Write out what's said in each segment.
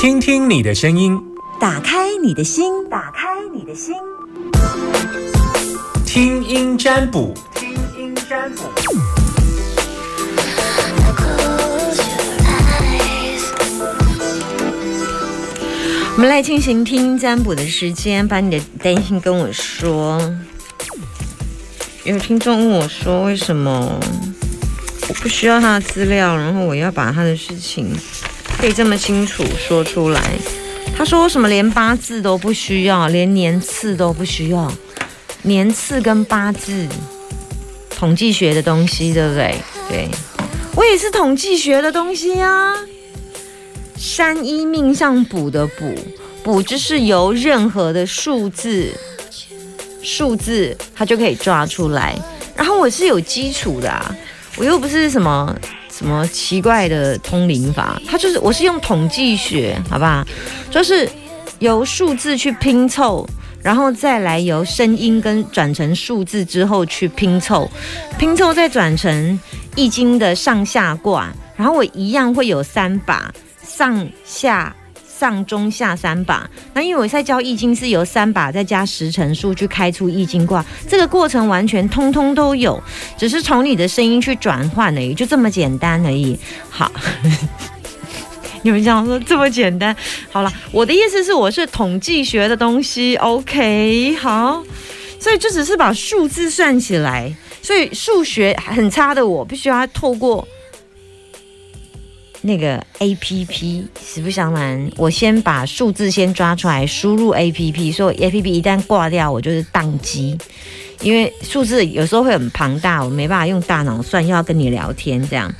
听听你的声音，打开你的心，打开你的心，听音占卜，听音占卜。我们来进行听音占卜的时间，把你的担心跟我说。有听众问我说：“为什么我不需要他的资料，然后我要把他的事情可以这么清楚说出来？”他说：“什么连八字都不需要，连年次都不需要？年次跟八字，统计学的东西，对不对？对，我也是统计学的东西啊。山一命相卜的卜，卜就是由任何的数字。”数字它就可以抓出来，然后我是有基础的啊，我又不是什么什么奇怪的通灵法，它就是我是用统计学，好不好？就是由数字去拼凑，然后再来由声音跟转成数字之后去拼凑，拼凑再转成易经的上下卦，然后我一样会有三把上下。上中下三把，那因为我在教易经是由三把再加十乘数去开出易经卦，这个过程完全通通都有，只是从你的声音去转换而已，就这么简单而已。好，你们讲说这么简单，好了，我的意思是我是统计学的东西，OK，好，所以就只是把数字算起来，所以数学很差的我必须要透过。那个 A P P 实不相瞒，我先把数字先抓出来，输入 A P P，所以 A P P 一旦挂掉，我就是宕机，因为数字有时候会很庞大，我没办法用大脑算，又要跟你聊天这样。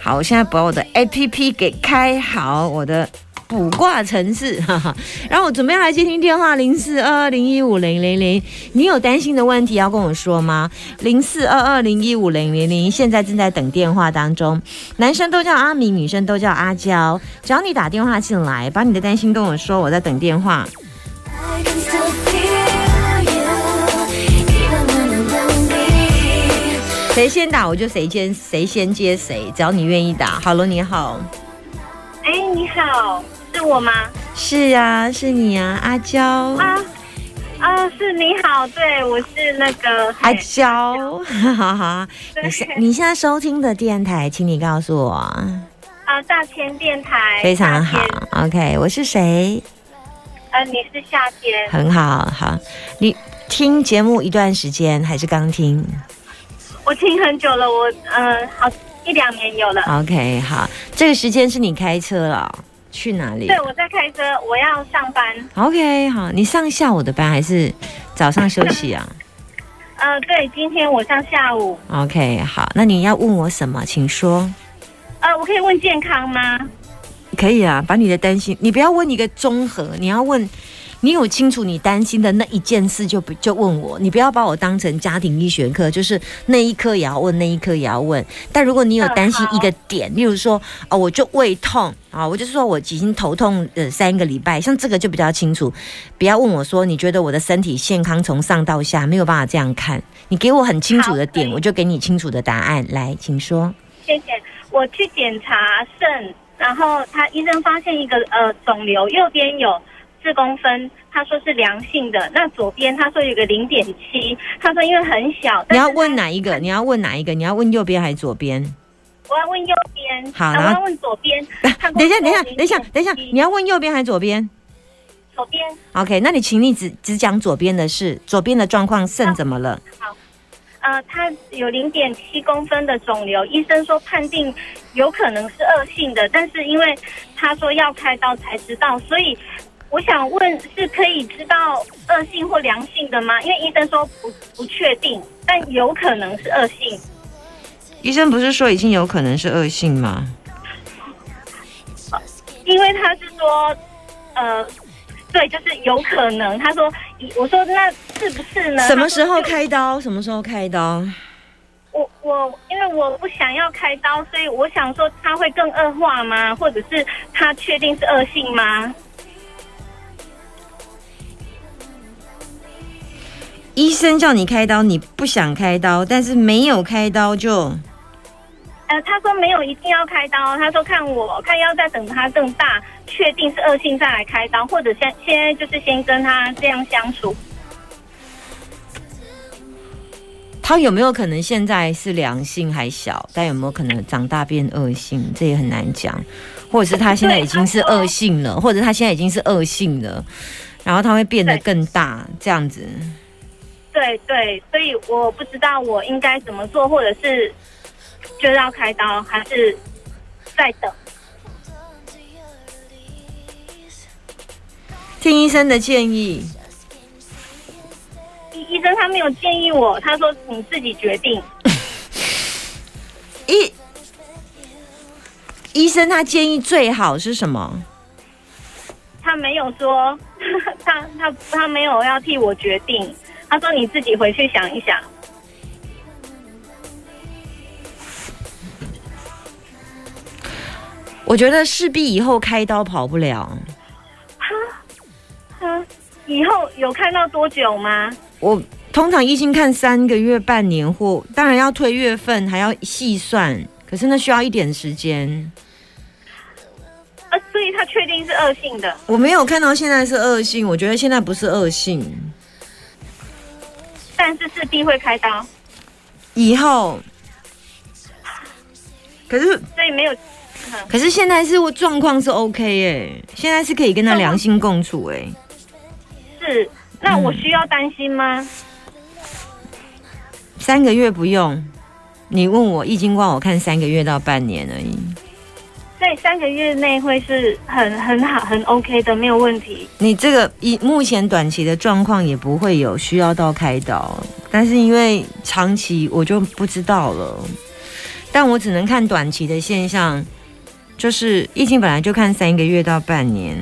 好，我现在把我的 A P P 给开好，我的。卜卦城市，哈哈，然后我准备来接听电话，零四二二零一五零零零，你有担心的问题要跟我说吗？零四二二零一五零零零，现在正在等电话当中，男生都叫阿明，女生都叫阿娇，只要你打电话进来，把你的担心跟我说，我在等电话。谁先打我就谁先谁先接谁，只要你愿意打。Hello，，你好，哎，你好。是我吗？是啊，是你啊，阿娇。啊啊，是你好，对我是那个阿娇，好好，你现你现在收听的电台，请你告诉我。啊，大千电台，非常好，OK，我是谁？呃，你是夏天，很好，好，你听节目一段时间还是刚听？我听很久了，我呃，好一两年有了，OK，好，这个时间是你开车了。去哪里？对，我在开车，我要上班。OK，好，你上下午的班还是早上休息啊？呃，对，今天我上下午。OK，好，那你要问我什么，请说。呃，我可以问健康吗？可以啊，把你的担心，你不要问一个综合，你要问。你有清楚你担心的那一件事，就不就问我，你不要把我当成家庭医学科，就是那一科也要问，那一科也要问。但如果你有担心一个点，例如说，哦，我就胃痛啊，我就说我已经头痛呃三个礼拜，像这个就比较清楚。不要问我说，你觉得我的身体健康从上到下没有办法这样看，你给我很清楚的点，我就给你清楚的答案。来，请说。谢谢。我去检查肾，然后他医生发现一个呃肿瘤，右边有。四公分，他说是良性的。那左边他说有个零点七，他说因为很小。你要问哪一个？你要问哪一个？你要问右边还是左边？我要问右边。好，我要问左边。等一下，等一下，等一下，等一下，你要问右边还是左边？左边。OK，那你请你只只讲左边的事。左边的状况肾怎么了？好，呃，他有零点七公分的肿瘤，医生说判定有可能是恶性的，但是因为他说要开刀才知道，所以。我想问，是可以知道恶性或良性的吗？因为医生说不不确定，但有可能是恶性。医生不是说已经有可能是恶性吗？因为他是说，呃，对，就是有可能。他说，我说那是不是呢？什么时候开刀？什么时候开刀？我我因为我不想要开刀，所以我想说他会更恶化吗？或者是他确定是恶性吗？医生叫你开刀，你不想开刀，但是没有开刀就呃，他说没有一定要开刀，他说看我看要再等他更大，确定是恶性再来开刀，或者现现在就是先跟他这样相处。他有没有可能现在是良性还小，但有没有可能长大变恶性？这也很难讲。或者是他现在已经是恶性了，或者他现在已经是恶性了，然后他会变得更大，这样子。对对，所以我不知道我应该怎么做，或者是就要开刀，还是在等。听医生的建议。医生他没有建议我，他说你自己决定。医医生他建议最好是什么？他没有说，他他他没有要替我决定。他说你自己回去想一想。我觉得势必以后开刀跑不了。哈，哈，以后有看到多久吗？我通常一星看三个月、半年，或当然要推月份，还要细算，可是那需要一点时间。啊，所以他确定是恶性的。我没有看到现在是恶性，我觉得现在不是恶性，但是势必会开刀。以后，可是所以没有，可是现在是我状况是 OK 哎，现在是可以跟他良性共处哎，是。那我需要担心吗？三个月不用，你问我易经卦，我看三个月到半年而已。所以三个月内会是很很好很 OK 的，没有问题。你这个以目前短期的状况也不会有需要到开刀，但是因为长期我就不知道了。但我只能看短期的现象，就是疫情本来就看三个月到半年，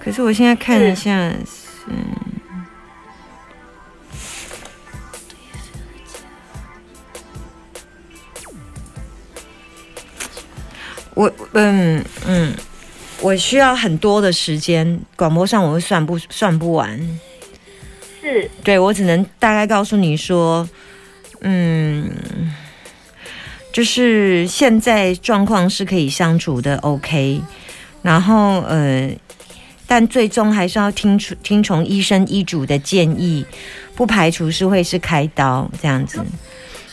可是我现在看一下。嗯，我嗯嗯，我需要很多的时间，广播上我会算不算不完。是，对我只能大概告诉你说，嗯，就是现在状况是可以相处的，OK，然后呃。但最终还是要听从听从医生医嘱的建议，不排除是会是开刀这样子。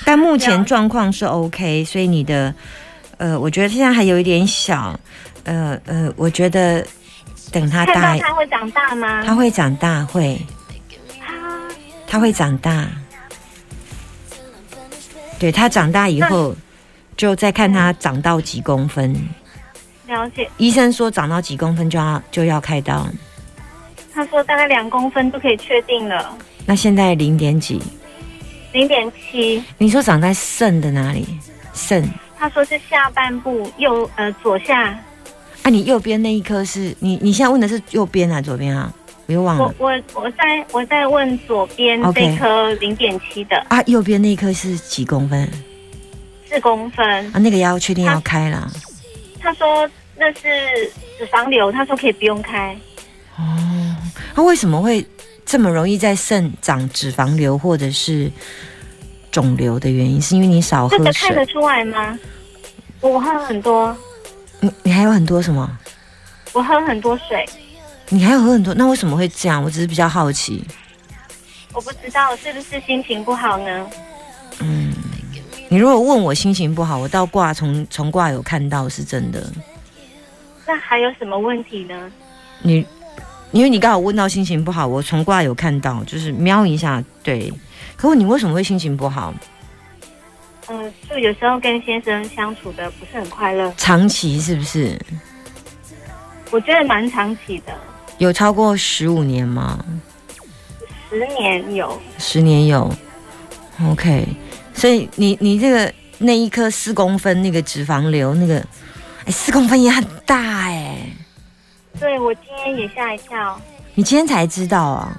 但目前状况是 OK，所以你的呃，我觉得现在还有一点小，呃呃，我觉得等他大，他会长大吗？他会长大，会，他会长大。对他长大以后，就再看他长到几公分。了解，医生说长到几公分就要就要开刀。他说大概两公分就可以确定了。那现在零点几？零点七。你说长在肾的哪里？肾？他说是下半部右呃左下。啊，你右边那一颗是你你现在问的是右边还是左边啊？我又忘了。我我我在我在问左边这颗零点七的。啊，右边那一颗是几公分？四公分。啊，那个要确定要开了。他说那是脂肪瘤，他说可以不用开。哦，他为什么会这么容易在肾长脂肪瘤或者是肿瘤的原因？是因为你少喝水？看得出来吗？我喝很多。你你还有很多什么？我喝很多水。你还有喝很多？那为什么会这样？我只是比较好奇。我不知道是不是心情不好呢？嗯。你如果问我心情不好，我倒挂从从挂有看到是真的。那还有什么问题呢？你因为你刚好问到心情不好，我从挂有看到，就是瞄一下，对。可问你为什么会心情不好？嗯，就有时候跟先生相处的不是很快乐。长期是不是？我觉得蛮长期的。有超过十五年吗？十年有。十年有。OK。所以你你这个那一颗四公分那个脂肪瘤那个，哎，四公分也很大哎。对，我今天也吓一跳。你今天才知道啊？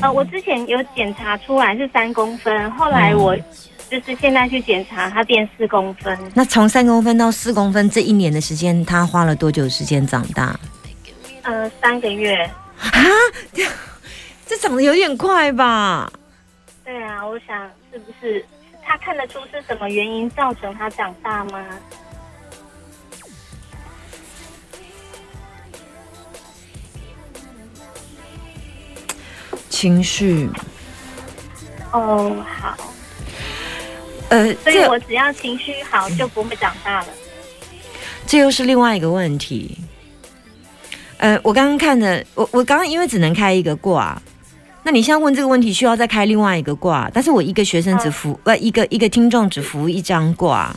呃，我之前有检查出来是三公分，后来我就是现在去检查，它变四公分。那从三公分到四公分这一年的时间，它花了多久时间长大？呃，三个月。啊，这长得有点快吧？对啊，我想是不是？他他看得出是什么原因造成他长大吗？情绪，哦，好，呃，所以我只要情绪好就不会长大了。这又是另外一个问题。呃，我刚刚看的，我我刚刚因为只能开一个卦，那你现在问这个问题需要再开另外一个卦，但是我一个学生只服，呃，一个一个听众只服一张卦。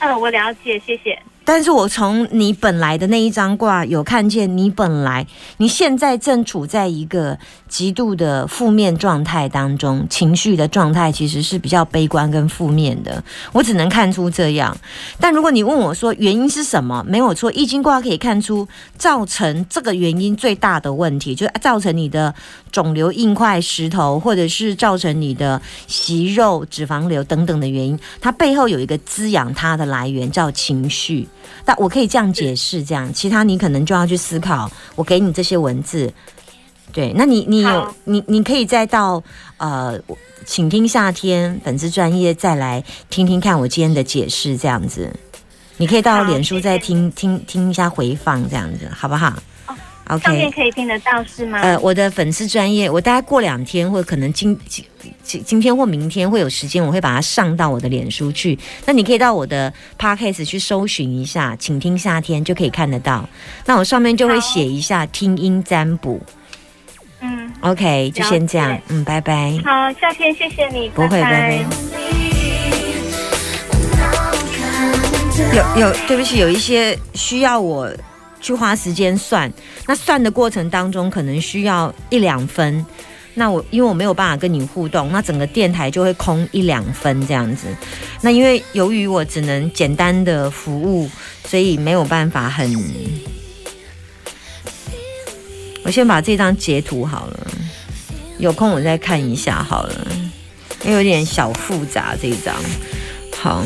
嗯，我了解，谢谢。但是我从你本来的那一张卦有看见，你本来你现在正处在一个极度的负面状态当中，情绪的状态其实是比较悲观跟负面的。我只能看出这样。但如果你问我说原因是什么，没有错，易经卦可以看出造成这个原因最大的问题，就造成你的肿瘤、硬块、石头，或者是造成你的息肉、脂肪瘤等等的原因，它背后有一个滋养它的来源，叫情绪。但我可以这样解释，这样其他你可能就要去思考。我给你这些文字，对，那你你有你你可以再到呃，请听夏天粉丝专业再来听听看我今天的解释，这样子，你可以到脸书再听听听一下回放，这样子好不好哦上面？OK，可以听得到是吗？呃，我的粉丝专业，我大概过两天或者可能今今今今天或明天会有时间，我会把它上到我的脸书去。那你可以到我的 podcast 去搜寻一下，请听夏天就可以看得到。那我上面就会写一下听音占卜。嗯，OK，就先这样，嗯，拜拜。好，夏天谢谢你，不会，拜拜拜。有有，对不起，有一些需要我去花时间算，那算的过程当中可能需要一两分。那我因为我没有办法跟你互动，那整个电台就会空一两分这样子。那因为由于我只能简单的服务，所以没有办法很。我先把这张截图好了，有空我再看一下好了，因为有点小复杂这一张。好，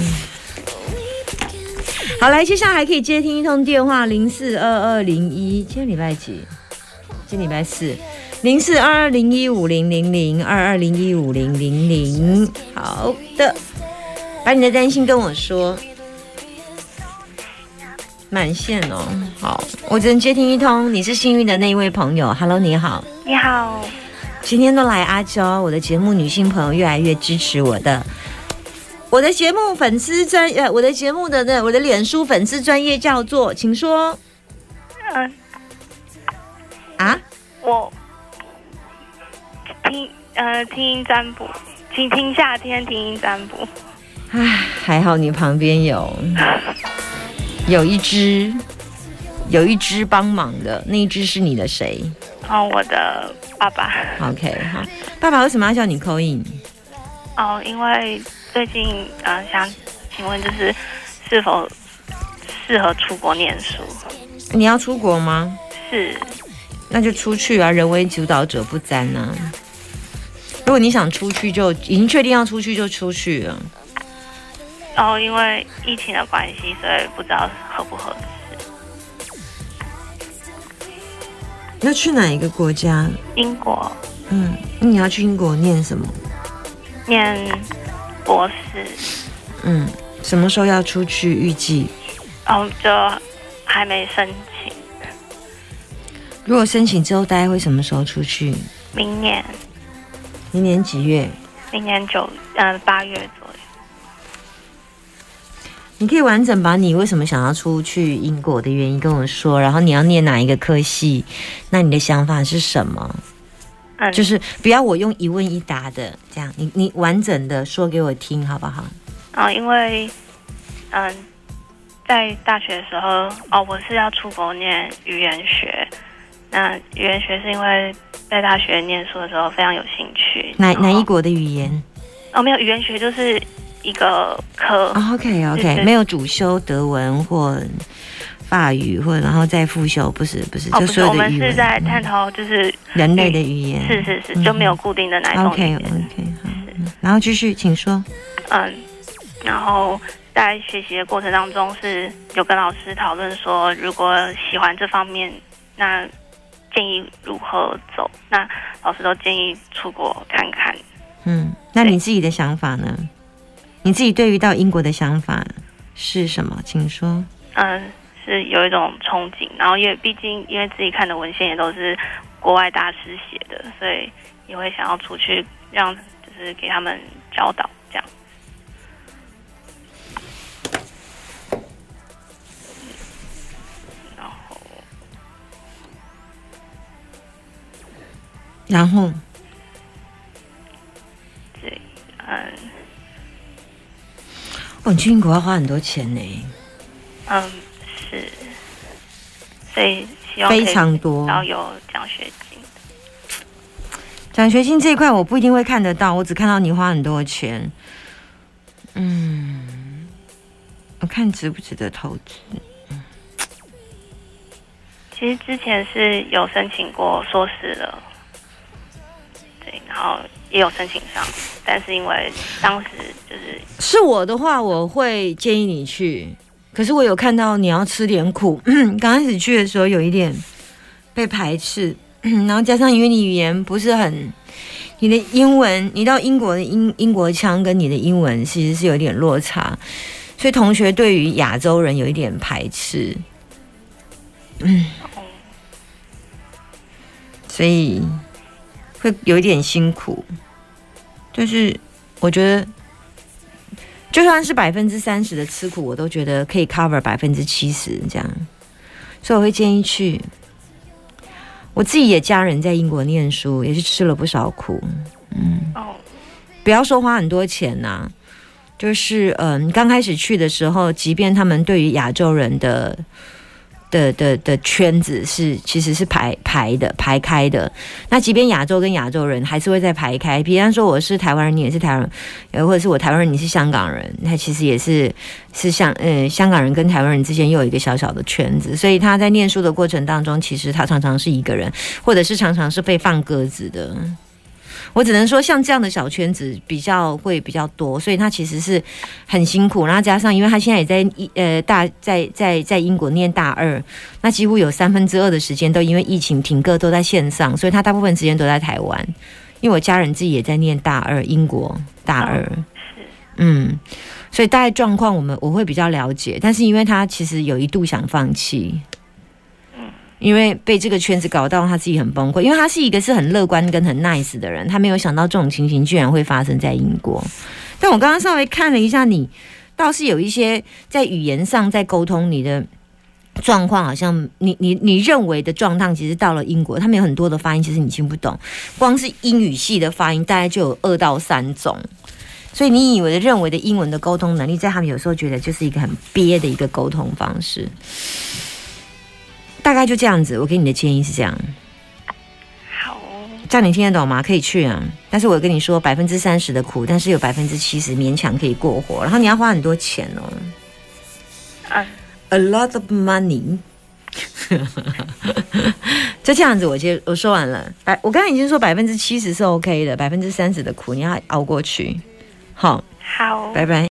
好来，接下来还可以接听一通电话，零四二二零一，今天礼拜几？今天礼拜四，零四二二零一五零零零二二零一五零零零。好的，把你的担心跟我说。满线哦，好，我只能接听一通。你是幸运的那一位朋友，Hello，你好。你好，今天都来阿娇，我的节目女性朋友越来越支持我的。我的节目粉丝专呃，我的节目的那我的脸书粉丝专业叫做，请说嗯，啊，我听呃听音占卜，请听夏天听音占卜。唉，还好你旁边有 有一只有一只帮忙的，那一只是你的谁哦，我的爸爸？OK，好，爸爸为什么要叫你扣印？哦，因为最近呃想请问就是是否适合出国念书？你要出国吗？是那就出去啊，人为主导者不沾啊。如果你想出去就，已经确定要出去就出去了。哦，因为疫情的关系，所以不知道合不合适。要去哪一个国家？英国嗯，那你要去英国念什么？念博士，嗯，什么时候要出去？预计哦，就还没申请，如果申请之后，大概会什么时候出去？明年明年几月？明年九嗯八月左右。你可以完整把你为什么想要出去英国的原因跟我说，然后你要念哪一个科系？那你的想法是什么？嗯，就是不要我用一问一答的这样，你你完整的说给我听好不好？啊、因为嗯，在大学的时候，哦，我是要出国念语言学。那语言学是因为在大学念书的时候非常有兴趣。哪哪一？国的语言？哦，没有，语言学就是一个科。哦，OK 对 OK，对没有主修德文或法语，或然后再复修，不是不是，哦，就不是，我们所有的语文，是在嗯探讨就是人类的语言。是是是，嗯就没有固定的哪一种语 OK 言。OK 好，嗯然后继续，请说。嗯，然后在学习的过程当中是有跟老师讨论说，如果喜欢这方面，那建议如何走？那老师都建议出国看看。嗯，那你自己的想法呢？你自己对于到英国的想法是什么？请说。嗯，是有一种憧憬，然后因为毕竟因为自己看的文献也都是国外大师写的，所以也会想要出去让就是给他们教导这样。然后然后？对，嗯。哦，你去英国要花很多钱呢，嗯是，所以希望以非常多。然后有奖学金。奖学金这一块我不一定会看得到，我只看到你花很多钱。嗯，我看值不值得投资。其实之前是有申请过硕士的，对，然后也有申请上，但是因为当时就是是我的话，我会建议你去。可是我有看到你要吃点苦，刚开始去的时候有一点被排斥，然后加上因为你语言不是很，你的英文，你到英国的英英国腔跟你的英文其实是有点落差，所以同学对于亚洲人有一点排斥，嗯，所以会有一点辛苦，就是我觉得。就算是百分之三十的吃苦，我都觉得可以 cover 百分之七十这样，所以我会建议去。我自己也家人在英国念书，也是吃了不少苦，嗯，哦，不要说花很多钱呐、就是嗯，刚开始去的时候，即便他们对于亚洲人的的的的圈子是其实是排排的排开的，那即便亚洲跟亚洲人还是会再排开。比方说我是台湾人，你也是台湾人，呃，或者是我台湾人，你是香港人，那其实也是是像呃香港人跟台湾人之间又有一个小小的圈子，所以他在念书的过程当中，其实他常常是一个人，或者是常常是被放鸽子的。我只能说，像这样的小圈子比较会比较多，所以他其实是很辛苦。然后加上，因为他现在也在一呃大在在在英国念大二，那几乎有三分之二的时间都因为疫情停课都在线上，所以他大部分时间都在台湾。因为我家人自己也在念大二，英国大二，是嗯，所以大概状况我们我会比较了解，但是因为他其实有一度想放弃，因为被这个圈子搞到他自己很崩溃，因为他是一个是很乐观跟很 nice 的人，他没有想到这种情形居然会发生在英国。但我刚刚稍微看了一下你，倒是有一些在语言上在沟通你的。状况好像你你你认为的状况，其实到了英国，他们有很多的发音，其实你听不懂。光是英语系的发音，大概就有二到三种。所以你以为的认为的英文的沟通能力，在他们有时候觉得就是一个很憋的一个沟通方式。大概就这样子，我给你的建议是这样，好，这样你听得懂吗？可以去啊，但是我跟你说，百分之三十的苦，但是有百分之七十勉强可以过活，然后你要花很多钱哦啊，，a lot of money。就这样子，我接我说完了。百，我刚才已经说百分之七十是 OK 的，百分之三十的苦你要熬过去。好，好，拜拜。